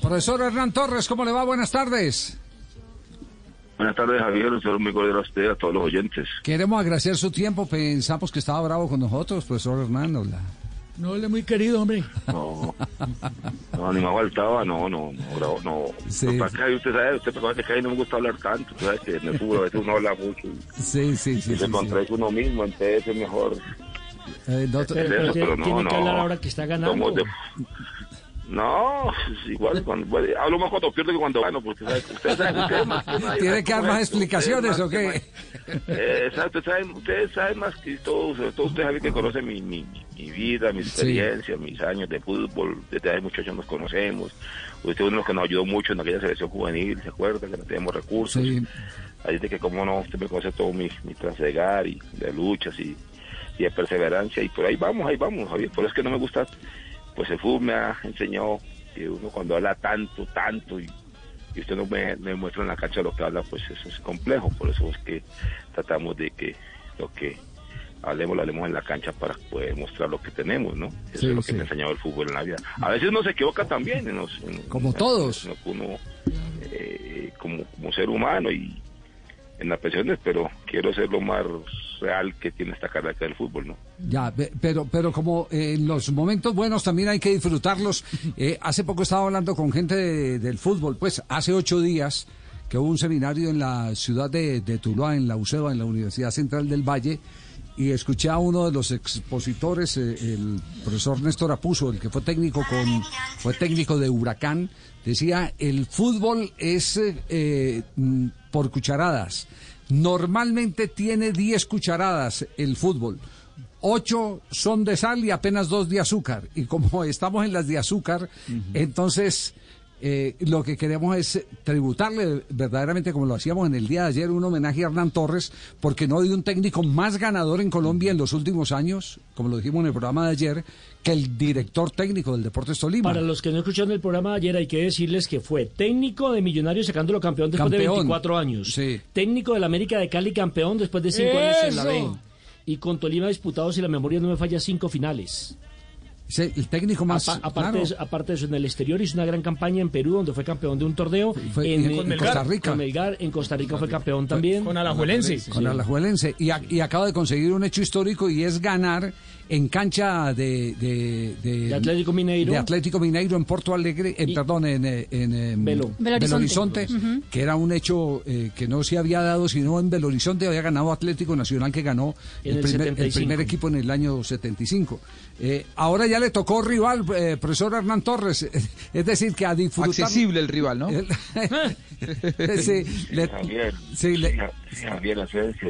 Profesor Hernán Torres, ¿cómo le va? Buenas tardes. Buenas tardes, Javier. Un saludo muy cordial a usted, a todos los oyentes. Queremos agradecer su tiempo. Pensamos que estaba bravo con nosotros, profesor Hernán. Hola. No, él es muy querido, hombre. No, no, ni me faltaba, no, no, no, bravo, no. Sí. Es que usted sabe, usted sabe que a mí no me gusta hablar tanto, tú sabes que en el fútbol a veces uno habla mucho Sí, sí, sí. y sí, se sí. uno mismo, entonces es mejor. Eh, no, Pero, Eso, pero tiene, pero no, tiene que no. hablar ahora que está ganando. No, igual, cuando, bueno, hablo más cuando pierdo que cuando gano, porque ¿sabes? ustedes saben, ustedes más que nadie ¿Tiene que dar más es, explicaciones o qué? Eh, Exacto, saben, ustedes saben más que todos, sobre todo ustedes saben que conocen mi, mi, mi- mi vida, mi experiencia, mis años de fútbol, desde hace muchos años nos conocemos. Usted es uno de los que nos ayudó mucho en aquella selección juvenil, ¿se acuerda? Que no teníamos recursos. Sí. Ahí de que como no, usted me conoce todo mi, mi trasegar y de luchas y, y de perseverancia y por ahí vamos, ahí vamos, Javier. Por eso es que no me gusta, pues el fútbol me ha enseñado que uno cuando habla tanto, tanto y, y usted no me, me muestra en la cancha lo que habla, pues eso es complejo. Por eso es que tratamos de que lo que hablemos lo hablemos en la cancha para poder mostrar lo que tenemos, ¿no? Eso Sí, es lo sí. que me ha enseñado el fútbol en la vida. A veces uno se equivoca también, en los- en- Como en- todos. en lo que uno eh, como, como ser humano y en las pensiones, pero quiero ser lo más real que tiene esta carrera del fútbol, ¿no? Ya, pero, pero como eh, en los momentos buenos también hay que disfrutarlos. Eh, hace poco estaba hablando con gente de- del fútbol, pues hace ocho días que hubo un seminario en la ciudad de, de Tuluá, en la UCEBA, en la Universidad Central del Valle, y escuché a uno de los expositores, eh, el profesor Néstor Apuso, el que fue técnico con, fue técnico de Huracán, decía el fútbol es eh, eh, por cucharadas. Normalmente tiene 10 cucharadas el fútbol. Ocho son de sal y apenas dos de azúcar. Y como estamos en las de azúcar, entonces eh, lo que queremos es tributarle verdaderamente, como lo hacíamos en el día de ayer, un homenaje a Hernán Torres, porque no hay un técnico más ganador en Colombia en los últimos años, como lo dijimos en el programa de ayer, que el director técnico del Deportes Tolima. Para los que no escucharon el programa de ayer, hay que decirles que fue técnico de Millonarios sacándolo campeón después de Campeón. 24 años. Sí. Técnico del América de Cali campeón después de 5 años en la B. Y con Tolima disputado, si la memoria no me falla, cinco finales. Sí, el técnico más. Apa- aparte, claro. de eso, aparte de eso, en el exterior hizo una gran campaña en Perú, donde fue campeón de un torneo. Fue- en, en en- Costa Rica. Con Melgar, en Costa Rica fue campeón también. Con Alajuelense. con Alajuelense y, a- y acaba de conseguir un hecho histórico y es ganar en cancha de, de, De Atlético Mineiro. de Atlético Mineiro en Porto Alegre, en, Y- perdón, en, eh, en, em, Belo. Belo Belo Horizonte. Que era un hecho eh, que no se había dado, sino en Belo Horizonte había ganado Atlético Nacional, que ganó En el, el primer, el 75. primer equipo en el año 75. Eh, ahora ya le tocó rival, eh, profesor Hernán Torres, es decir, que a disfrutar... Accesible el rival, ¿no? Sí, le- Javier, sí, le- Ja- Javier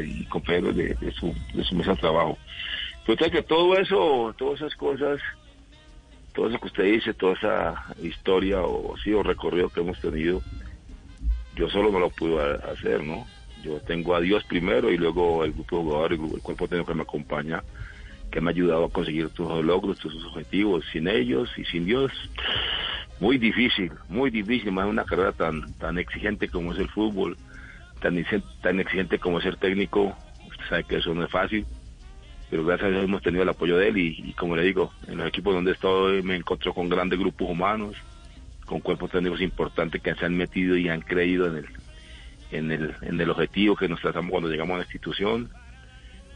y compañeros de su, de su mesa de trabajo. Pues que todo eso, todas esas cosas, todo eso que usted dice, toda esa historia o sí, o recorrido que hemos tenido, yo solo no lo pude ha- hacer, ¿no? Yo tengo a Dios primero y luego el grupo de jugadores, el, cuerpo técnico que me acompaña, que me ha ayudado a conseguir tus logros, tus objetivos. Sin ellos y sin Dios, muy difícil, muy difícil, más una carrera tan, tan exigente como es el fútbol, tan, tan exigente como ser técnico, usted sabe que eso no es fácil, pero gracias a Dios hemos tenido el apoyo de él y, como le digo, en los equipos donde he estado me encontré con grandes grupos humanos, con cuerpos técnicos importantes que se han metido y han creído en el, en el, en el objetivo que nos tratamos cuando llegamos a la institución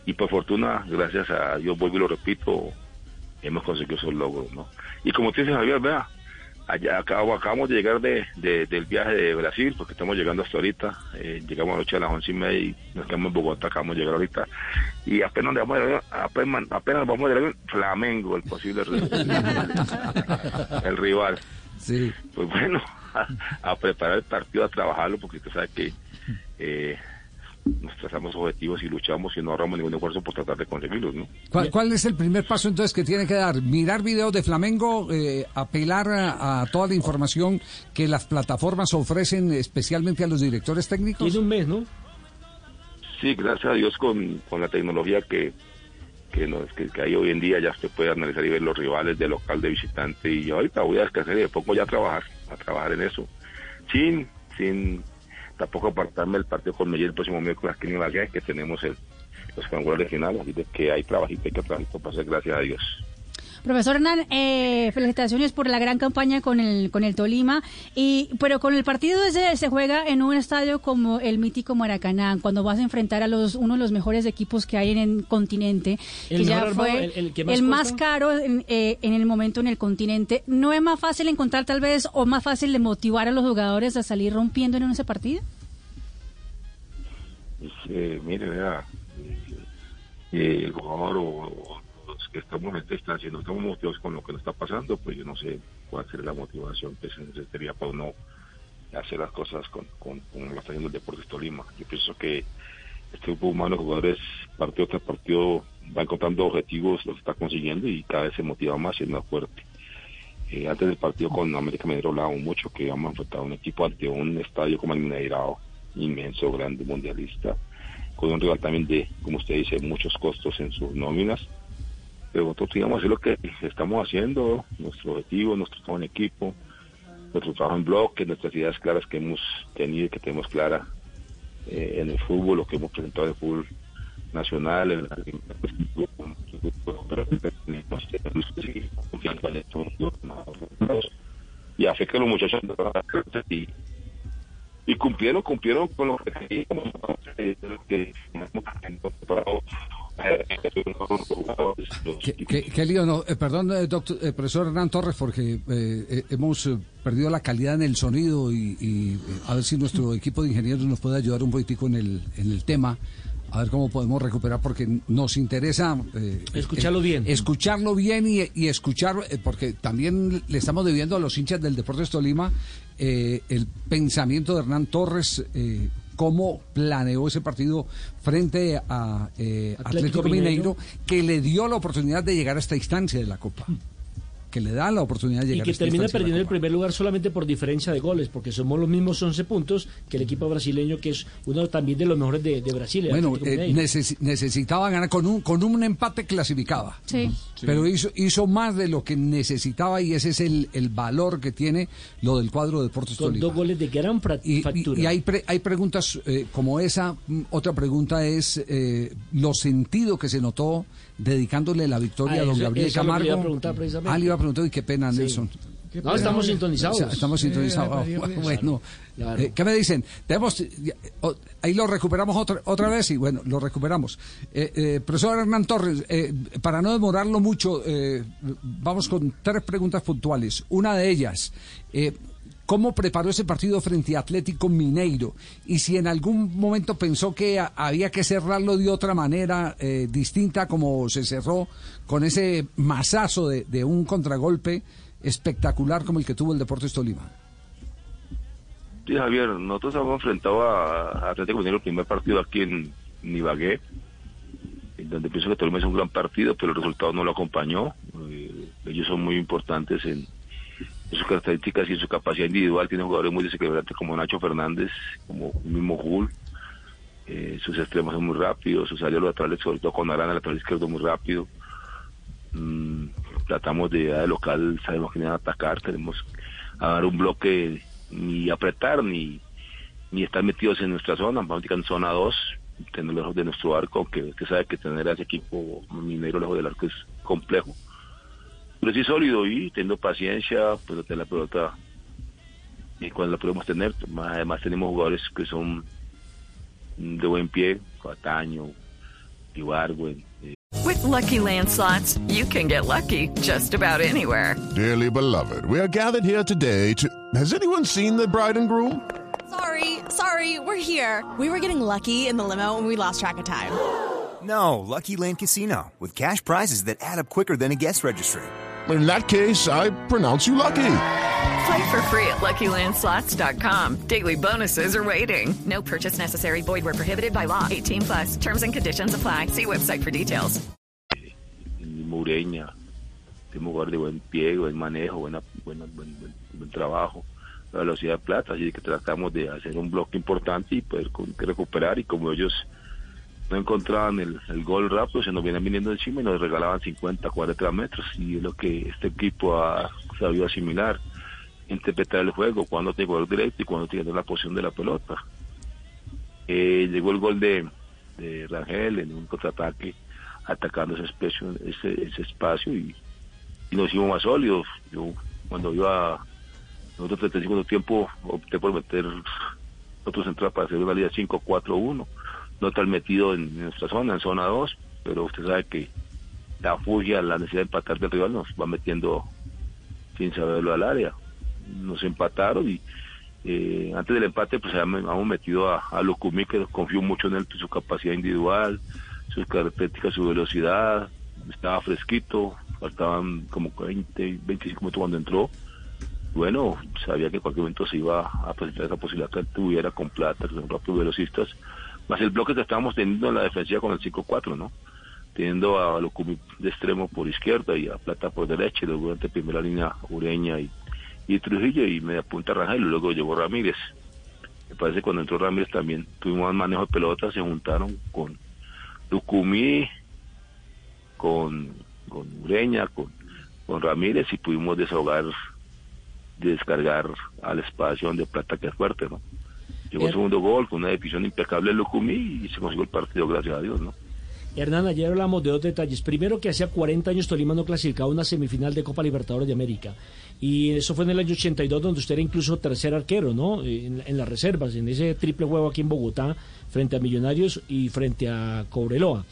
y por fortuna, gracias a Dios, vuelvo y lo repito, hemos conseguido esos logros, ¿no? Y como te dice Javier, vea, allá acabo- acabamos de llegar de, de- del viaje de Brasil, porque estamos llegando hasta ahorita, eh, llegamos anoche a las once y media y nos quedamos en Bogotá, acabamos de llegar ahorita, y apenas, nos vamos a llegar- apenas, apenas vamos a llegar Flamengo, el posible el rival. sí. Pues bueno, a, a preparar el partido, a trabajarlo, porque usted sabe que eh, nos trazamos objetivos y luchamos y no ahorramos ningún esfuerzo por tratar de conseguirlos, ¿no? ¿Cuál, cuál es el primer paso entonces que tiene que dar? Mirar videos de Flamengo, eh, apelar a, a toda la información que las plataformas ofrecen especialmente a los directores técnicos. Tiene un mes, ¿no? Sí, gracias a Dios con, con la tecnología que, que, nos, que, que hay hoy en día ya se puede analizar y ver los rivales de local, de visitante y yo ahorita voy a descansar y me pongo ya a trabajar, a trabajar en eso, sin, sin tampoco apartarme el partido con Medellín el próximo miércoles aquí en Ibagué, que tenemos el, los cuadrangulares finales, así que hay trabajito, hay que trabajar, para hacer gracias a Dios. Profesor Hernán, eh, felicitaciones por la gran campaña con el con el Tolima, y pero con el partido ese se juega en un estadio como el mítico Maracaná, cuando vas a enfrentar a los uno de los mejores equipos que hay en el continente, El que ya armado, fue el- el que el más más caro en, eh, en el momento en el continente. ¿No es más fácil encontrar tal vez o más fácil de motivar a los jugadores a salir rompiendo en ese partido? Pues, eh, mire, vea, eh, el jugador o, o que estamos en esta instancia no estamos motivados con lo que nos está pasando, pues yo no sé cuál sería la motivación que se necesitaría para uno hacer las cosas con, con, como lo está haciendo el Deportes Tolima. Yo pienso que este grupo humano de jugadores, partido tras partido, va encontrando objetivos, los está consiguiendo y cada vez se motiva más y es más fuerte. Eh, antes del partido con América Mineiro hablábamos mucho que vamos a enfrentar a un equipo ante un estadio como el Mineirao, inmenso, grande, mundialista, con un rival también de, como usted dice, muchos costos en sus nóminas. Pero nosotros digamos hacer lo que estamos haciendo, nuestro objetivo, nuestro trabajo en equipo, nuestro trabajo en bloque, nuestras ideas claras que hemos tenido y que tenemos clara eh, en el fútbol, lo que hemos presentado en el fútbol nacional, en la y hace que los muchachos y, y cumplieron, cumplieron con lo que queríamos, eh, que ¿Qué, qué- qué lío? No, eh, perdón, eh, doctor, eh, profesor Hernán Torres, porque hemos perdido la calidad en el sonido y, y, a ver si nuestro equipo de ingenieros nos puede ayudar un poquitico en el, en el tema. A ver cómo podemos recuperar, porque nos interesa... eh, Escucharlo eh, bien. Escucharlo bien y, y escuchar, eh, porque también le estamos debiendo a los hinchas del Deportes Tolima eh, el pensamiento de Hernán Torres, eh, cómo planeó ese partido frente a eh, Atlético Atlético, Mineiro. Mineiro, que le dio la oportunidad de llegar a esta instancia de la Copa. Que le da la oportunidad de Y llegar que a esta termina perdiendo el primer lugar solamente por diferencia de goles, porque somos los mismos 11 puntos que el equipo brasileño, que es uno también de los mejores de, de Brasil. Bueno, eh, necesitaba ganar con un con un empate clasificaba. Sí. Pero hizo, hizo más de lo que necesitaba y ese es el, el valor que tiene lo del cuadro de Deportes con Tolima. dos goles de gran Y, y- factura. y hay, pre- hay preguntas eh, como esa. Mm, Otra pregunta es eh, lo sentido que se notó dedicándole la victoria Ah, a don eso- Gabriel eso Camargo. a. Ah, le iba a preguntar, y qué pena, Nelson. No, estamos sintonizados. Estamos sintonizados. bueno, Claro. eh, ¿qué me dicen? Tenemos, ahí lo recuperamos otra, otra vez y bueno, lo recuperamos. Eh, eh, profesor Hernán Torres, para no demorarlo mucho, vamos con tres preguntas puntuales. Una de ellas, ¿cómo preparó ese partido frente a Atlético Mineiro? Y si en algún momento pensó que había que cerrarlo de otra manera eh, distinta como se cerró con ese masazo de, un contragolpe espectacular como el que tuvo el Deportes Tolima. Sí, Javier, nosotros hemos enfrentado a, Atlético Mineiro el primer partido aquí en, en Ibagué, en donde pienso que Tolima es un gran partido, pero el resultado no lo acompañó. Eh, ellos son muy importantes en, sus características y en su capacidad individual. Tienen jugadores muy desequilibrantes como Nacho Fernández, como el mismo Jul. Eh, sus extremos son muy rápidos, sus áreas laterales, sobre todo con Arana, lateral izquierdo, muy rápido. Mm, tratamos de, de local, sabemos que a atacar, tenemos a dar un bloque ni apretar ni ni estar metidos en nuestra zona, en zona 2, tener lejos de nuestro arco, que usted sabe que tener a ese equipo minero lejos del arco es complejo. Pero sí sólido y teniendo paciencia, pues tener la pelota y cuando la podemos tener, más- además tenemos jugadores que son de buen pie, Cataño, Ibargüen, eh, With Lucky Land slots, you can get lucky just about anywhere. Dearly beloved, we are gathered here today to. Has anyone seen the bride and groom? Sorry, sorry, we're here. We were getting lucky in the limo and we lost track of time. No, Lucky Land Casino, with cash prizes that add up quicker than a guest registry. In that case, I pronounce you lucky. Play for free at LuckyLandSlots.com. Daily bonuses are waiting. No purchase necessary. Void were prohibited by law. 18 plus. Terms and conditions apply. See website for details. Mureña, un jugador de buen pie, buen manejo, buena, buena, buen, buen, buen trabajo, la velocidad de plata, así que tratamos de hacer un bloque importante y poder recuperar y como ellos no encontraban el, el gol rápido, se nos vienen viniendo encima y nos regalaban 50, 40 metros y es lo que este equipo ha sabido asimilar, interpretar el juego, cuando tiene gol directo y cuando tiene la posición de la pelota. Eh, llegó el gol de, de Rangel en un contraataque atacando ese espacio, ese, ese espacio y, nos hicimos más sólidos. Yo cuando iba en otro 35 tiempo opté por meter otro central para hacer una liga 5-4-1, no tan metido en nuestra zona, en zona 2, pero usted sabe que la fugia, la necesidad de empatar del rival nos va metiendo sin saberlo al área. Nos empataron y eh, antes del empate pues habíamos metido a, a Lucumí que confío mucho en él, su capacidad individual, sus características, su velocidad, estaba fresquito, faltaban como 20, 25 minutos cuando entró. Bueno, sabía que en cualquier momento se iba a presentar esa posibilidad que tuviera con plata, que son rápidos velocistas, más el bloque que estábamos teniendo en la defensiva con el 5-4, ¿no? Teniendo a Lucumí de extremo por izquierda y a Plata por derecha, y luego durante primera línea Ureña y, y Trujillo y media punta Rangel, y luego llegó Ramírez. Me parece que cuando entró Ramírez también tuvimos más manejo de pelota, se juntaron con Lucumí, con, con Ureña, con, con Ramírez y pudimos desahogar, descargar al espacio donde Plata que es fuerte, ¿no? Llegó el segundo gol con una definición impecable de Lucumí y se consiguió el partido, gracias a Dios, ¿no? Hernán, ayer hablamos de dos detalles. Primero, que hacía 40 años Tolima no clasificaba una semifinal de Copa Libertadores de América. Y eso fue en el año 82, donde usted era incluso tercer arquero, ¿no? En, en las reservas, en ese triple juego aquí en Bogotá, frente a Millonarios y frente a Cobreloa.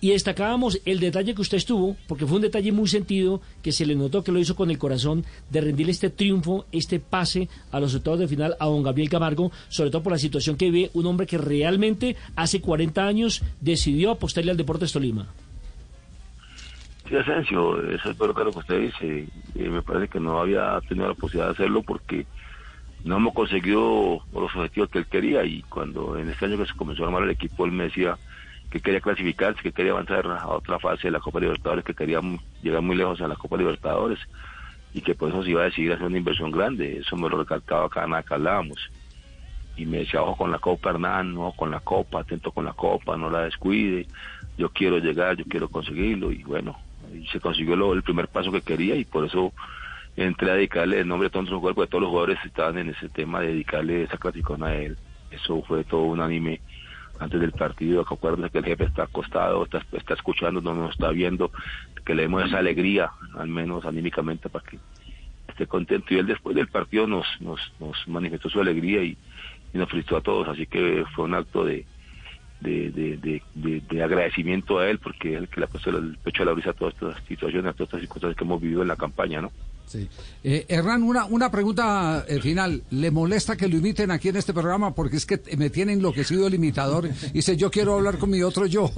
Y destacábamos el detalle que usted estuvo, porque fue un detalle muy sentido, que se le notó que lo hizo con el corazón, de rendirle este triunfo, este pase a los octavos de final a don Gabriel Camargo, sobre todo por la situación que vive un hombre que realmente hace 40 años decidió apostarle al Deportes Tolima. Sí, Asensio, eso es lo que usted dice. Eh, me parece que no había tenido la posibilidad de hacerlo porque no hemos conseguido los objetivos que él quería y cuando en este año que se comenzó a armar el equipo, él me decía que quería clasificarse, que quería avanzar a otra fase de la Copa Libertadores, que quería llegar muy lejos a la Copa Libertadores y que por eso se iba a decidir hacer una inversión grande. Eso me lo recalcaba cada vez que hablábamos. Y me decía, ojo con la Copa Hernán, ojo con la Copa, atento con la Copa, no la descuide. Yo quiero llegar, yo quiero conseguirlo. Y bueno, se consiguió lo- el primer paso que quería y por eso entré a dedicarle el nombre a todos los jugadores, porque todos los jugadores estaban en ese tema de dedicarle esa clasificón a él. Eso fue todo unánime antes del partido, que acuérdense que el jefe está acostado, está, escuchando, no nos está viendo, que le demos esa alegría, al menos anímicamente, para que esté contento. Y él después del partido nos, nos, nos manifestó su alegría y, nos felicitó a todos, así que fue un acto de, de, de, de, de- de agradecimiento a él, porque es el que le ha puesto el pecho a la brisa a todas estas situaciones, a todas estas circunstancias que hemos vivido en la campaña, ¿no? Sí. Eh, Hernán, una, una pregunta eh, final. ¿Le molesta que lo imiten aquí en este programa? Porque es que me tiene enloquecido el imitador. Dice, yo quiero hablar con mi otro yo.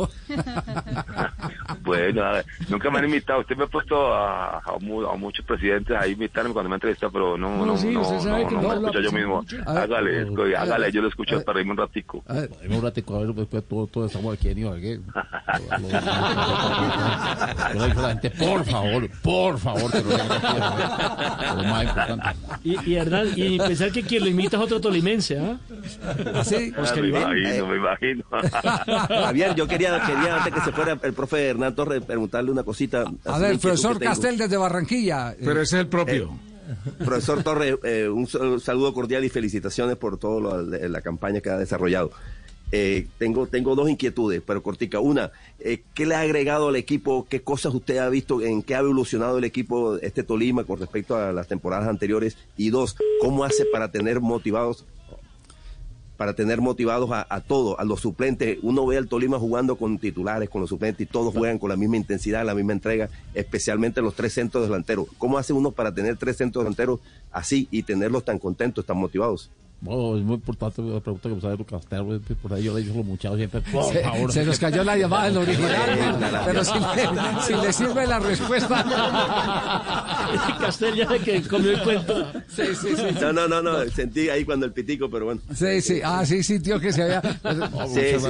Bueno, a ver, nunca me han invitado. Usted me ha puesto a, a mu- a muchos presidentes a invitarme cuando me entrevista, pero no, No, no, sí, no, usted sabe no, que no no me escucho yo pues, mismo. mucho. Hágale, ver, hágale, yo lo escucho ver. para irme un ratico. A ver, un ratico, a ver, después todo, todo estamos aquí en Ibagué. La gente, por favor, por favor, que Lo más importante. Y, y Hernán, y pensar que quien lo imita es otro tolimense, ¿ah? ¿Así? Ah, Oscar me Iván. imagino, me imagino. Javier, yo quería, quería antes que se fuera el profe Hernán Torres preguntarle una cosita. A ver, profesor. Castel desde Barranquilla. Eh, Pero ese es el propio. Profesor Torres, eh, un sal- saludo cordial y felicitaciones por todo lo de la campaña que ha desarrollado. Eh, tengo, tengo dos inquietudes, pero cortica. Una, eh, ¿qué le ha agregado al equipo? ¿Qué cosas usted ha visto? ¿En qué ha evolucionado el equipo este Tolima con respecto a las temporadas anteriores? Y dos, ¿cómo hace para tener motivados para tener motivados a, a todos, a los suplentes. Uno ve al Tolima jugando con titulares, con los suplentes, y todos juegan con la misma intensidad, la misma entrega, especialmente los tres centros delanteros. ¿Cómo hace uno para tener tres centros delanteros así y tenerlos tan contentos, tan motivados? No, es muy importante la pregunta que me sale Lucas Castell, pues, por ahí yo le digo a los muchachos siempre, por Se, favor. se nos cayó la llamada del original, ¿no? pero si le, si le sirve la respuesta. Castel ya que comió el cuento. Sí, sí, sí. No, no, no, no, sentí ahí cuando el pitico, pero bueno. Sí, sí. Ah, sí, sintió que se había. No, Sí, sí.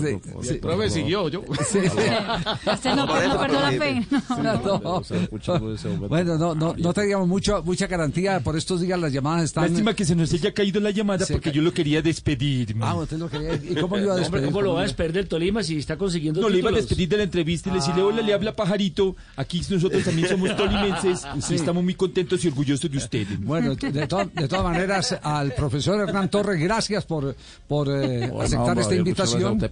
Sí, sí. Profe, siguió, yo. Sí, sí. Castel no, no perdió la fe. No. Bueno, no, no, no teníamos mucho, mucha garantía. Por estos días las llamadas están. Lástima que se nos haya caído la llamada Se porque ca- yo lo quería despedir. Ah, usted lo quería. ¿Y cómo lo iba a Hombre, despedir? ¿cómo lo va a despedir del Tolima si está consiguiendo No, le iba a títulos? despedir de la entrevista y le decirle, hola, le habla Pajarito. Aquí nosotros también somos tolimenses y estamos muy contentos y orgullosos de ustedes. Bueno, de, to- de todas maneras, al profesor Hernán Torres, gracias por, por eh, Bueno, aceptar hombre, esta invitación. usted.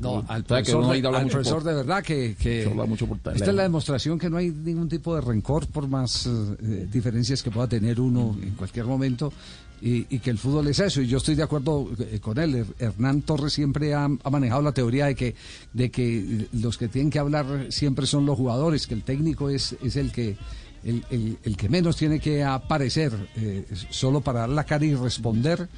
No, al profesor, de, ahí habla al mucho profesor por- de verdad que, que se habla mucho por esta teléfono. es la demostración que no hay ningún tipo de rencor por más eh, diferencias que pueda tener uno en cualquier momento y, que el fútbol es eso y yo estoy de acuerdo eh, con él. Her- Hernán Torres siempre ha, manejado la teoría de que de que los que tienen que hablar siempre son los jugadores, que el técnico es, es el que el, el- el que menos tiene que aparecer eh, solo para dar la cara y responder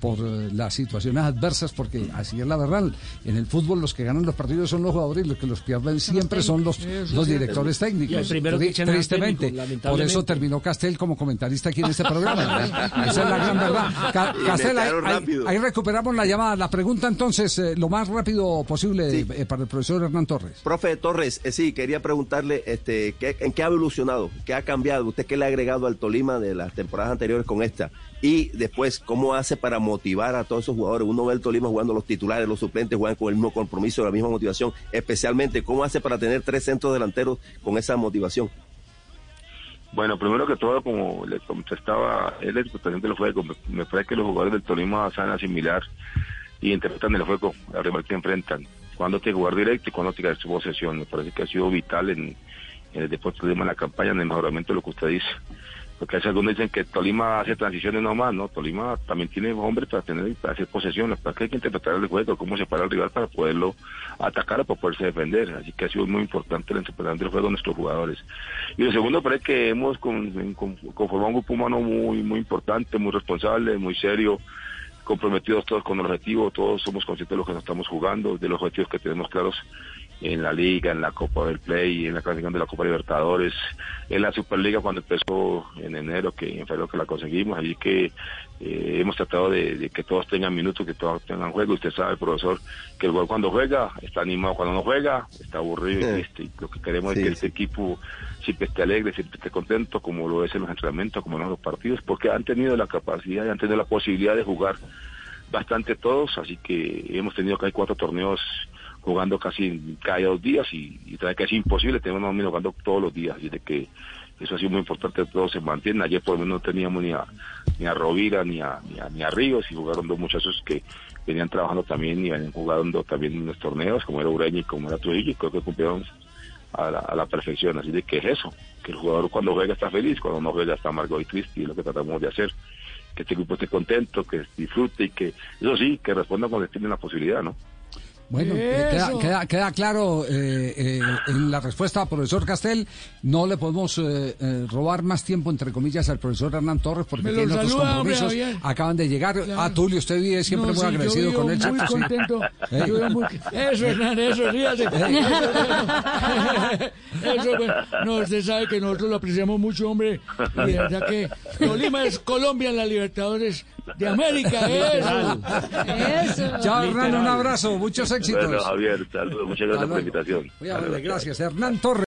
por eh, las situaciones adversas, porque así es la verdad. En el fútbol los que ganan los partidos son los jugadores y los que los pierden siempre son los, los directores Y técnicos. Tristemente. técnico, Por eso terminó Castel como comentarista aquí en este programa. Esa es la gran verdad. Ca- Castel, ahí, recuperamos la llamada. La pregunta entonces, eh, lo más rápido posible Sí. eh, para el profesor Hernán Torres. Profe Torres, eh, sí, quería preguntarle este, ¿qué- ¿en qué ha evolucionado? ¿Qué ha cambiado? ¿Usted qué le ha agregado al Tolima de las temporadas anteriores con esta? Y después, ¿cómo hace para motivar a todos esos jugadores? Uno ve el Tolima jugando los titulares, los suplentes juegan con el mismo compromiso, la misma motivación. Especialmente, ¿cómo hace para tener tres centros delanteros con esa motivación? Bueno, primero que todo, como le contestaba, él es presidente del. Me, parece que los jugadores del Tolima saben asimilar y interpretan el juego al rival que enfrentan. Cuándo tiene que jugar directo y que dar su posesión. Me parece que ha sido vital en, el deporte Tolima, en la campaña, en el mejoramiento de lo que usted dice. Porque hay algunos dicen que Tolima hace transiciones nomás, ¿no? Tolima también tiene hombres para tener para hacer posesión. Para que hay que interpretar el juego, cómo se para el rival para poderlo atacar o para poderse defender. Así que ha sido muy importante la interpretación del juego de nuestros jugadores. Y lo segundo, parece que hemos con- con- conformado un grupo humano muy, muy importante, muy responsable, muy serio, comprometidos todos con el objetivo, todos somos conscientes de lo que nos estamos jugando, de los objetivos que tenemos claros en la liga, en la Copa del Play, en la clasificación de la Copa Libertadores, en la Superliga cuando empezó en enero, que en febrero que la conseguimos, así que eh, hemos tratado de, de que todos tengan minutos, que todos tengan juego. Usted sabe, profesor, que el gol cuando juega está animado, cuando no juega está aburrido y triste. Lo que queremos Sí, es que este equipo siempre esté alegre, siempre esté contento, como lo es en los entrenamientos, como en los partidos, porque han tenido la capacidad y han tenido la posibilidad de jugar bastante todos, así que hemos tenido casi cuatro torneos jugando casi cada dos días y, y que es imposible, tenemos más o menos jugando todos los días, y de que eso ha sido muy importante, todos se mantienen, ayer por lo menos no teníamos ni a, ni a Rovira ni a, ni a, ni a Ríos y jugaron dos muchachos que venían trabajando también y venían jugando también en los torneos, como era Ureña y como era Trujillo, y creo que cumplieron a la, a la perfección, así de que es eso, que el jugador cuando juega está feliz, cuando no juega está amargo y triste, y es lo que tratamos de hacer, que este grupo esté contento, que disfrute y que, eso sí, que responda cuando tienen la posibilidad, ¿no? Bueno, eh, queda, queda, queda claro eh, eh, en la respuesta al profesor Castel. No le podemos eh, eh, robar más tiempo, entre comillas, al profesor Hernán Torres porque tiene otros saluda, compromisos. Acaban de llegar. Claro. A Tulio, usted vive siempre No, muy sí, agradecido con él. muy contento. Yo muy- Eso, Hernán, eso, ríase. Eso, pues, no, usted sabe que nosotros lo apreciamos mucho, hombre. Y de verdad que Tolima es Colombia en la Libertadores de América. Eso. Eso. Chao, Hernán, un abrazo. Muchos éxitos. Bueno, Javier, saludos, muchas gracias por la invitación. Muy amable, gracias. Hernán Torres.